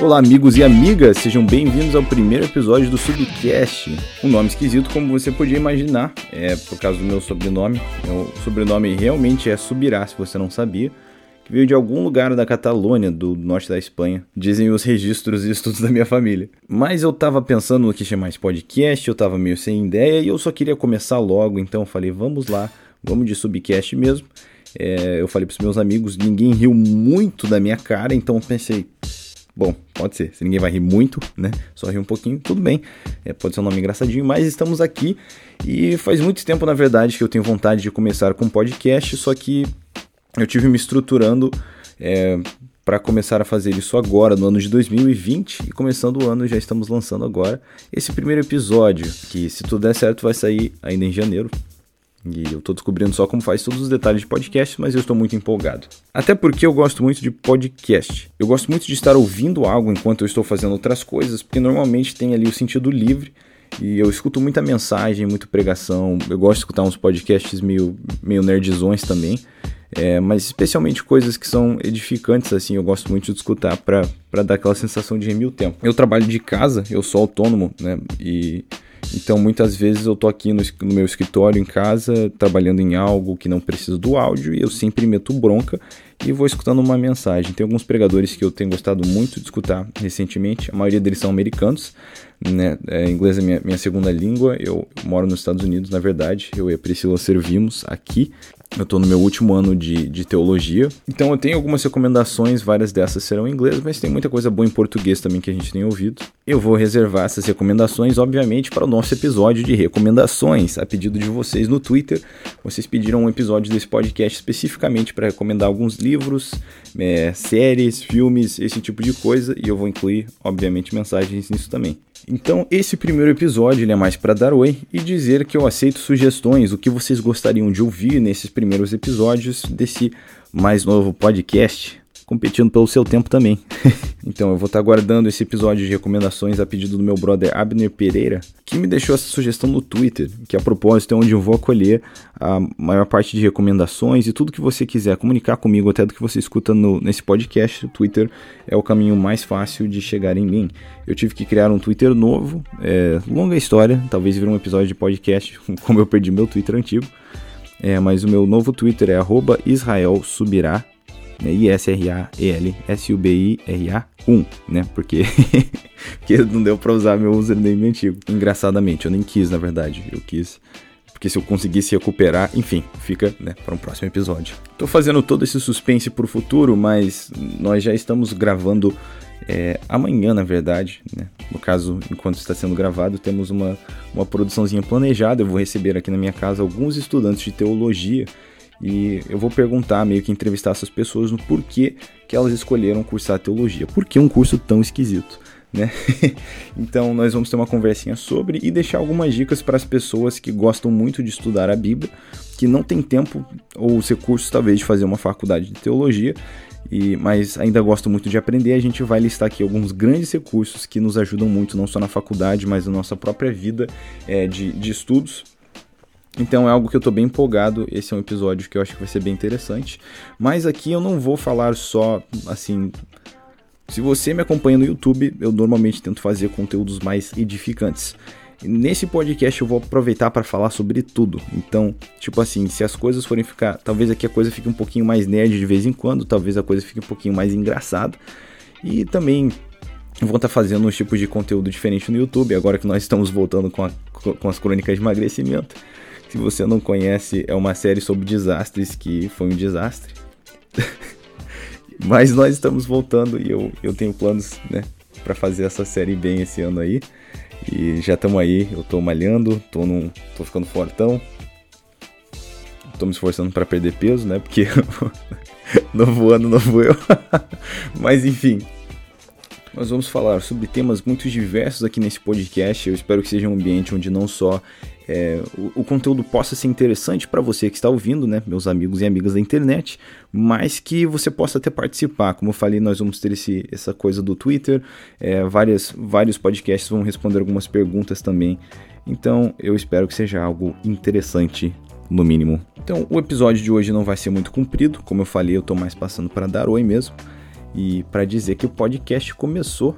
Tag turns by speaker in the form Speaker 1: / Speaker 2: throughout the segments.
Speaker 1: Olá, amigos e amigas, sejam bem-vindos ao primeiro episódio do Subcast. Um nome esquisito, como você podia imaginar, é por causa do meu sobrenome. Meu sobrenome realmente é Subirá, se você não sabia, que veio de algum lugar da Catalônia, do norte da Espanha. Dizem os registros e estudos da minha família. Mas eu tava pensando no que chamar esse podcast, eu tava meio sem ideia e eu só queria começar logo, então falei, vamos lá, vamos de Subcast mesmo. É, eu falei pros meus amigos, ninguém riu muito da minha cara, então pensei, Bom, pode ser. Se ninguém vai rir muito, né? Só rir um pouquinho, tudo bem. É, pode ser um nome engraçadinho, mas estamos aqui. E faz muito tempo, na verdade, que eu tenho vontade de começar com podcast, só que eu tive me estruturando é, para começar a fazer isso agora, no ano de 2020. E começando o ano, já estamos lançando agora esse primeiro episódio, que se tudo der certo vai sair ainda em janeiro. E eu tô descobrindo só como faz todos os detalhes de podcast, mas eu estou muito empolgado. Até porque eu gosto muito de podcast. Eu gosto muito de estar ouvindo algo enquanto eu estou fazendo outras coisas, porque normalmente tem ali o sentido livre. E eu escuto muita mensagem, muita pregação. Eu gosto de escutar uns podcasts meio, meio nerdzões também. É, mas especialmente coisas que são edificantes, assim, eu gosto muito de escutar para dar aquela sensação de remir o tempo. Eu trabalho de casa, eu sou autônomo, né? E então, muitas vezes eu tô aqui no, no, meu escritório em casa, trabalhando em algo que não precisa do áudio, e eu sempre meto bronca e vou escutando uma mensagem. Tem alguns pregadores que eu tenho gostado muito de escutar recentemente, a maioria deles são americanos, né? É, inglês é minha, minha segunda língua, eu moro nos Estados Unidos, na verdade, eu e a Priscila servimos aqui, eu estou no meu último ano de, de teologia, então eu tenho algumas recomendações, várias dessas serão em inglês, mas tem muita coisa boa em português também que a gente tem ouvido. Eu vou reservar essas recomendações, obviamente, para o nosso episódio de recomendações, a pedido de vocês no Twitter. Vocês pediram um episódio desse podcast especificamente para recomendar alguns livros, é, séries, filmes, esse tipo de coisa, e eu vou incluir, obviamente, mensagens nisso também. Então, esse primeiro episódio ele é mais para dar oi e dizer que eu aceito sugestões, o que vocês gostariam de ouvir nesses primeiros episódios desse mais novo podcast competindo pelo seu tempo também. então eu vou estar tá guardando esse episódio de recomendações a pedido do meu brother Abner Pereira, que me deixou essa sugestão no Twitter, que a propósito é onde eu vou acolher a maior parte de recomendações e tudo que você quiser comunicar comigo, até do que você escuta no, nesse podcast. O Twitter é o caminho mais fácil de chegar em mim. Eu tive que criar um Twitter novo, é, longa história, talvez vire um episódio de podcast, como eu perdi meu Twitter antigo. É, mas o meu novo Twitter é Israel Subirá, né? I-S-R-A-E-L-S-U-B-I-R-A 1, né? Porque, porque não deu pra usar meu username antigo. Engraçadamente, eu nem quis, na verdade. Eu quis porque se eu conseguisse recuperar, enfim, fica né, para um próximo episódio. Tô fazendo todo esse suspense pro futuro, mas nós já estamos gravando é, amanhã, na verdade. Né? No caso, enquanto está sendo gravado, temos uma, uma produçãozinha planejada. Eu vou receber aqui na minha casa alguns estudantes de teologia e eu vou perguntar, meio que entrevistar essas pessoas no porquê que elas escolheram cursar teologia. Por que um curso tão esquisito? Né? então nós vamos ter uma conversinha sobre e deixar algumas dicas para as pessoas que gostam muito de estudar a Bíblia, que não tem tempo ou os recursos talvez de fazer uma faculdade de teologia, e, mas ainda gostam muito de aprender. A gente vai listar aqui alguns grandes recursos que nos ajudam muito, não só na faculdade, mas na nossa própria vida é, de, de estudos então é algo que eu tô bem empolgado. Esse é um episódio que eu acho que vai ser bem interessante. Mas aqui eu não vou falar só assim. Se você me acompanha no YouTube, eu normalmente tento fazer conteúdos mais edificantes. Nesse podcast eu vou aproveitar para falar sobre tudo. Então, tipo assim, se as coisas forem ficar, talvez aqui a coisa fique um pouquinho mais nerd de vez em quando, talvez a coisa fique um pouquinho mais engraçada. E também vou estar tá fazendo uns tipos de conteúdo diferente no YouTube, agora que nós estamos voltando com, a, com as crônicas de emagrecimento. Se você não conhece, é uma série sobre desastres que foi um desastre. Mas nós estamos voltando e eu, eu tenho planos, né, para fazer essa série bem esse ano aí. E já estamos aí, eu tô malhando, tô, num, tô ficando fortão. Tô me esforçando para perder peso, né? Porque novo ano, novo eu. Mas enfim, nós vamos falar sobre temas muito diversos aqui nesse podcast. Eu espero que seja um ambiente onde não só é, o, o, conteúdo possa ser interessante para você que está ouvindo, né, meus amigos e amigas da internet, mas que você possa até participar. Como eu falei, nós vamos ter esse, essa coisa do Twitter, é, várias, vários podcasts vão responder algumas perguntas também. Então eu espero que seja algo interessante no mínimo. Então o episódio de hoje não vai ser muito comprido, como eu falei, eu estou mais passando para dar oi mesmo. E para dizer que o podcast começou.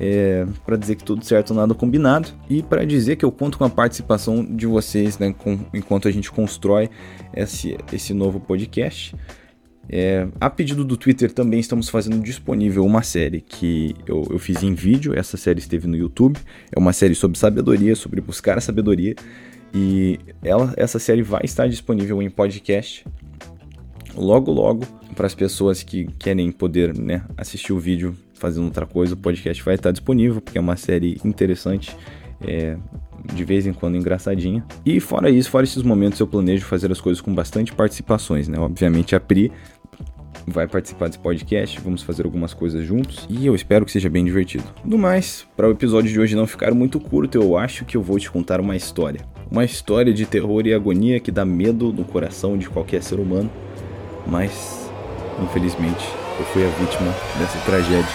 Speaker 1: É, para dizer que tudo certo, nada combinado, e para dizer que eu conto com a participação de vocês né, com, enquanto a gente constrói esse, esse novo podcast. É, a pedido do Twitter também estamos fazendo disponível uma série que eu, eu, fiz em vídeo, essa série esteve no YouTube, é uma série sobre sabedoria, sobre buscar a sabedoria, e ela, essa série vai estar disponível em podcast logo logo para as pessoas que querem poder né, assistir o vídeo fazendo outra coisa, o podcast vai estar disponível, porque é uma série interessante, é, de vez em quando engraçadinha. E fora isso, fora esses momentos, eu planejo fazer as coisas com bastante participações, né? Obviamente a Pri vai participar desse podcast, vamos fazer algumas coisas juntos e eu espero que seja bem divertido. No mais, para o episódio de hoje não ficar muito curto, eu acho que eu vou te contar uma história. Uma história de terror e agonia que dá medo no coração de qualquer ser humano, mas Infelizmente, eu fui a vítima dessa tragédia.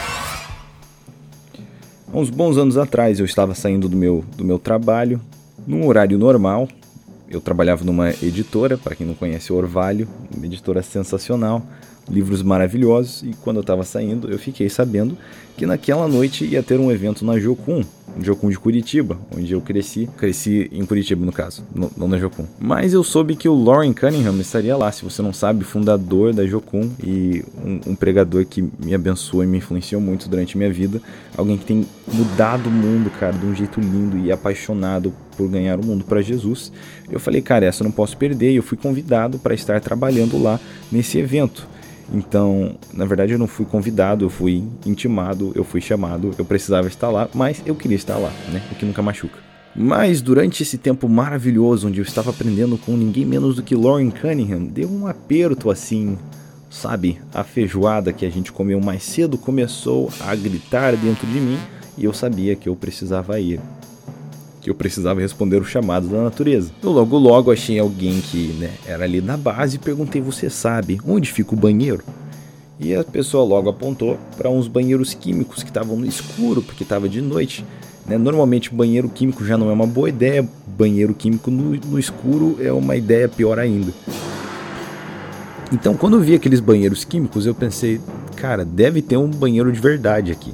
Speaker 1: Há uns bons anos atrás, eu estava saindo do meu, do meu trabalho, num horário normal. Eu trabalhava numa editora, para quem não conhece, Orvalho, uma editora sensacional livros maravilhosos. E quando eu estava saindo, eu fiquei sabendo que naquela noite ia ter um evento na Jocum, Jocum de Curitiba, onde eu cresci. Cresci em Curitiba, no caso, não na Jocum. Mas eu soube que o Lauren Cunningham estaria lá, se você não sabe, fundador da Jocum e um, um pregador que me abençoou e me influenciou muito durante minha vida. Alguém que tem mudado o mundo, cara, de um jeito lindo e apaixonado por ganhar o mundo para Jesus. Eu falei, cara, essa eu não posso perder. E eu fui convidado para estar trabalhando lá nesse evento. Então, na verdade, eu não fui convidado, eu fui intimado, eu fui chamado, eu precisava estar lá, mas eu queria estar lá, né? O que nunca machuca. Mas durante esse tempo maravilhoso, onde eu estava aprendendo com ninguém menos do que Lauren Cunningham, deu um aperto assim, sabe? A feijoada que a gente comeu mais cedo começou a gritar dentro de mim e eu sabia que eu precisava ir que eu precisava responder o chamado da natureza. Eu logo logo achei alguém que né, era ali na base e perguntei: Você sabe onde fica o banheiro? E a pessoa logo apontou para uns banheiros químicos que estavam no escuro, porque estava de noite. Né? Normalmente, banheiro químico já não é uma boa ideia, banheiro químico no, no escuro é uma ideia pior ainda. Então, quando eu vi aqueles banheiros químicos, eu pensei, cara, deve ter um banheiro de verdade aqui.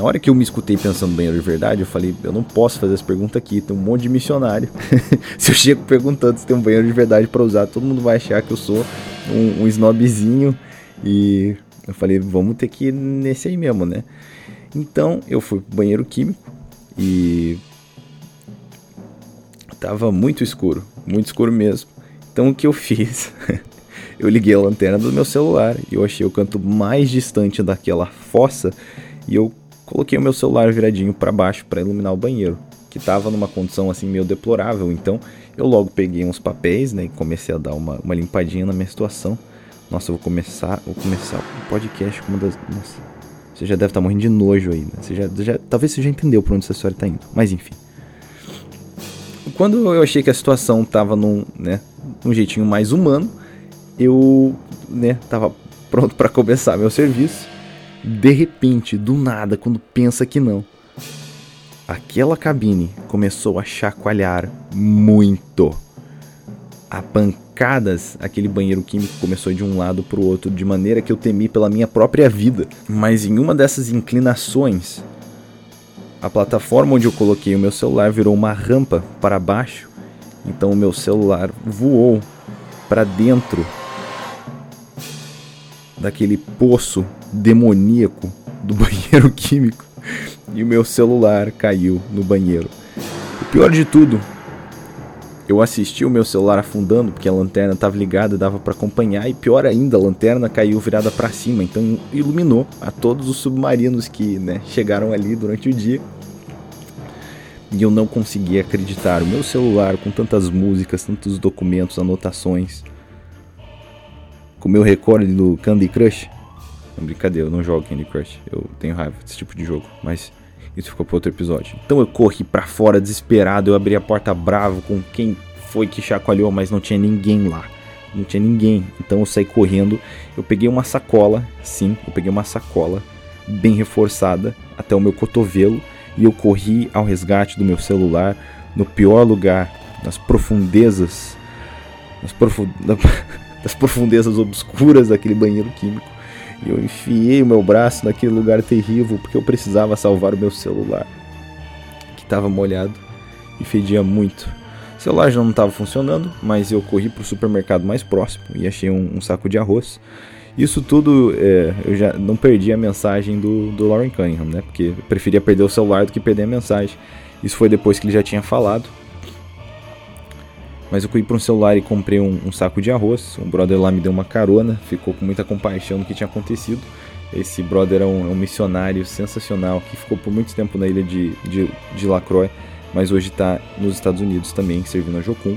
Speaker 1: Na hora que eu me escutei pensando banheiro de verdade, eu falei, eu não posso fazer essa pergunta aqui, tem um monte de missionário. se eu chego perguntando se tem um banheiro de verdade para usar, todo mundo vai achar que eu sou um, um snobzinho. E eu falei, vamos ter que ir nesse aí mesmo, né? Então eu fui pro banheiro químico e tava muito escuro, muito escuro mesmo. Então o que eu fiz? eu liguei a lanterna do meu celular e eu achei o canto mais distante daquela fossa e eu coloquei o meu celular viradinho para baixo para iluminar o banheiro, que estava numa condição assim meio deplorável. Então eu logo peguei uns papéis, né, e comecei a dar uma, uma limpadinha na minha situação. Nossa, eu vou começar, vou começar o podcast com uma das, nossa, você já deve estar tá morrendo de nojo aí, né? Você já, já, talvez você já entendeu por onde essa história está indo, mas enfim. Quando eu achei que a situação estava num, né, num jeitinho mais humano, eu, né, tava pronto para começar meu serviço de repente, do nada, quando pensa que não, aquela cabine começou a chacoalhar muito. A pancadas, aquele banheiro químico começou de um lado para o outro de maneira que eu temi pela minha própria vida. Mas em uma dessas inclinações, a plataforma onde eu coloquei o meu celular virou uma rampa para baixo. Então o meu celular voou para dentro daquele poço demoníaco do banheiro químico e o meu celular caiu no banheiro. O pior de tudo, eu assisti o meu celular afundando porque a lanterna estava ligada, dava para acompanhar e pior ainda, a lanterna caiu virada para cima, então iluminou a todos os submarinos que né, chegaram ali durante o dia. E eu não conseguia acreditar. O meu celular com tantas músicas, tantos documentos, anotações, com o meu recorde do Candy Crush, não, brincadeira, eu não jogo Candy Crush. Eu tenho raiva desse tipo de jogo. Mas isso ficou para outro episódio. Então eu corri para fora desesperado. Eu abri a porta bravo com quem foi que chacoalhou, mas não tinha ninguém lá. Não tinha ninguém. Então eu saí correndo. Eu peguei uma sacola. Sim, eu peguei uma sacola bem reforçada até o meu cotovelo. E eu corri ao resgate do meu celular no pior lugar, nas profundezas. Nas, profu... nas profundezas obscuras daquele banheiro químico E eu enfiei o meu braço naquele lugar terrível porque eu precisava salvar o meu celular, que estava molhado e fedia muito. O celular já não estava funcionando, mas eu corri para o supermercado mais próximo e achei um, um saco de arroz. Isso tudo é, eu já não perdi a mensagem do, do Lauren Cunningham, né? Porque eu preferia perder o celular do que perder a mensagem. Isso foi depois que ele já tinha falado. Mas eu fui para um celular e comprei um, um, saco de arroz. Um brother lá me deu uma carona, ficou com muita compaixão do que tinha acontecido. Esse brother é um, é um missionário sensacional que ficou por muito tempo na ilha de, de, de Lacroix, mas hoje está nos Estados Unidos também, servindo a Jocum.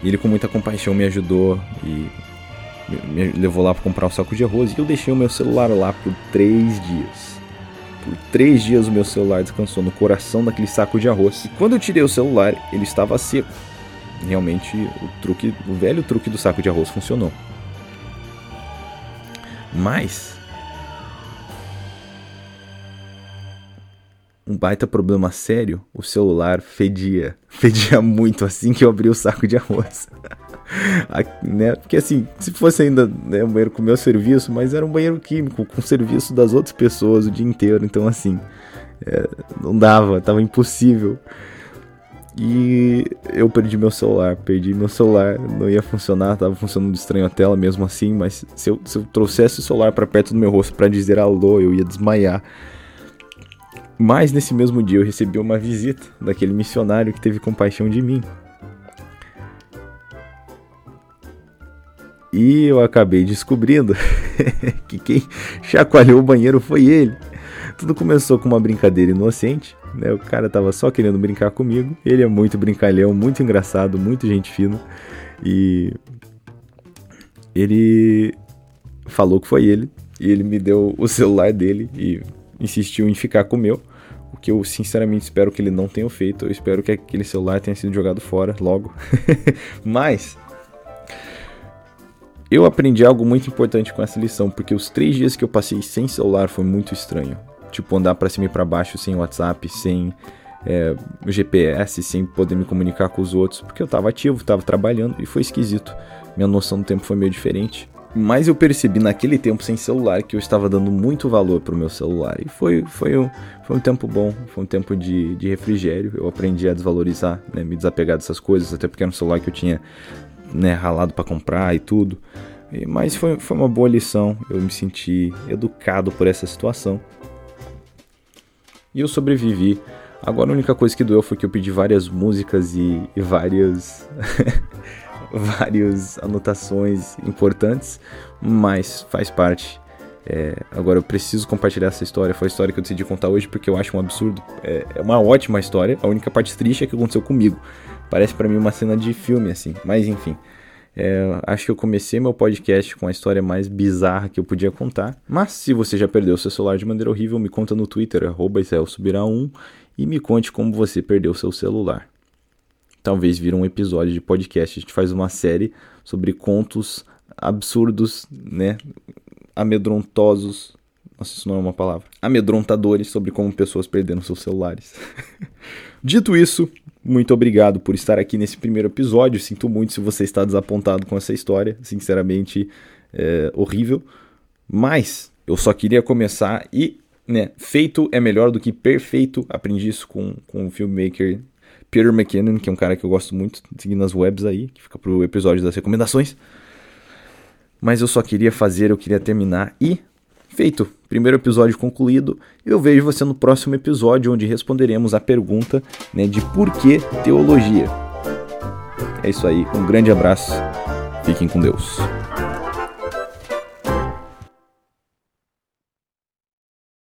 Speaker 1: E ele com muita compaixão me ajudou e me levou lá para comprar um saco de arroz. E eu deixei o meu celular lá por três dias. Por três dias o meu celular descansou no coração daquele saco de arroz. E quando eu tirei o celular, ele estava seco realmente o truque, o velho truque do saco de arroz funcionou. Mas um baita problema sério, o celular fedia, fedia muito assim que eu abri o saco de arroz. né? Porque assim, se fosse ainda né, um banheiro com meu serviço, mas era um banheiro químico, com serviço das outras pessoas o dia inteiro, então assim, é, não dava, tava impossível. E eu perdi meu celular, perdi meu celular, não ia funcionar, tava funcionando estranho a tela mesmo assim, mas se eu, se eu trouxesse o celular para perto do meu rosto para dizer alô, eu ia desmaiar. Mas nesse mesmo dia eu recebi uma visita daquele missionário que teve compaixão de mim. E eu acabei descobrindo que quem chacoalhou o banheiro foi ele. Tudo começou com uma brincadeira inocente, né? O cara tava só querendo brincar comigo. Ele é muito brincalhão, muito engraçado, muito gente fina. E ele falou que foi ele. E ele me deu o celular dele e insistiu em ficar com o meu. O que eu sinceramente espero que ele não tenha feito. Eu espero que aquele celular tenha sido jogado fora logo. Mas eu aprendi algo muito importante com essa lição, porque os três dias que eu passei sem celular foi muito estranho tipo, andar para cima e para baixo sem WhatsApp, sem é, GPS, sem poder me comunicar com os outros, porque eu tava ativo, tava trabalhando e foi esquisito. Minha noção do tempo foi meio diferente. Mas eu percebi naquele tempo sem celular que eu estava dando muito valor pro meu celular. E foi, foi, um, foi um tempo bom, foi um tempo de, de refrigério. Eu aprendi a desvalorizar, né, me desapegar dessas coisas, até porque era um celular que eu tinha né, ralado para comprar e tudo. Mas foi, foi uma boa lição, eu me senti educado por essa situação. E eu sobrevivi. Agora a única coisa que doeu foi que eu pedi várias músicas e, e várias. várias anotações importantes, mas faz parte. É, agora eu preciso compartilhar essa história. Foi a história que eu decidi contar hoje porque eu acho um absurdo. É, é uma ótima história. A única parte triste é que aconteceu comigo. Parece para mim uma cena de filme assim. Mas enfim. É, acho que eu comecei meu podcast com a história mais bizarra que eu podia contar. Mas se você já perdeu seu celular de maneira horrível, me conta no Twitter, arroba 1 e me conte como você perdeu seu celular. Talvez vira um episódio de podcast. A gente faz uma série sobre contos absurdos, né? Amedrontosos. Nossa, isso não é uma palavra. Amedrontadores sobre como pessoas perderam seus celulares. Dito isso, muito obrigado por estar aqui nesse primeiro episódio. Sinto muito se você está desapontado com essa história. Sinceramente, é horrível. Mas eu só queria começar e, né, feito é melhor do que perfeito. Aprendi isso com, com o filmmaker Peter McKinnon, que é um cara que eu gosto muito, seguindo nas webs aí, que fica pro episódio das recomendações. Mas eu só queria fazer, eu queria terminar e Feito, primeiro episódio concluído. Eu vejo você no próximo episódio, onde responderemos a pergunta né, de por que teologia. É isso aí, um grande abraço, fiquem com Deus.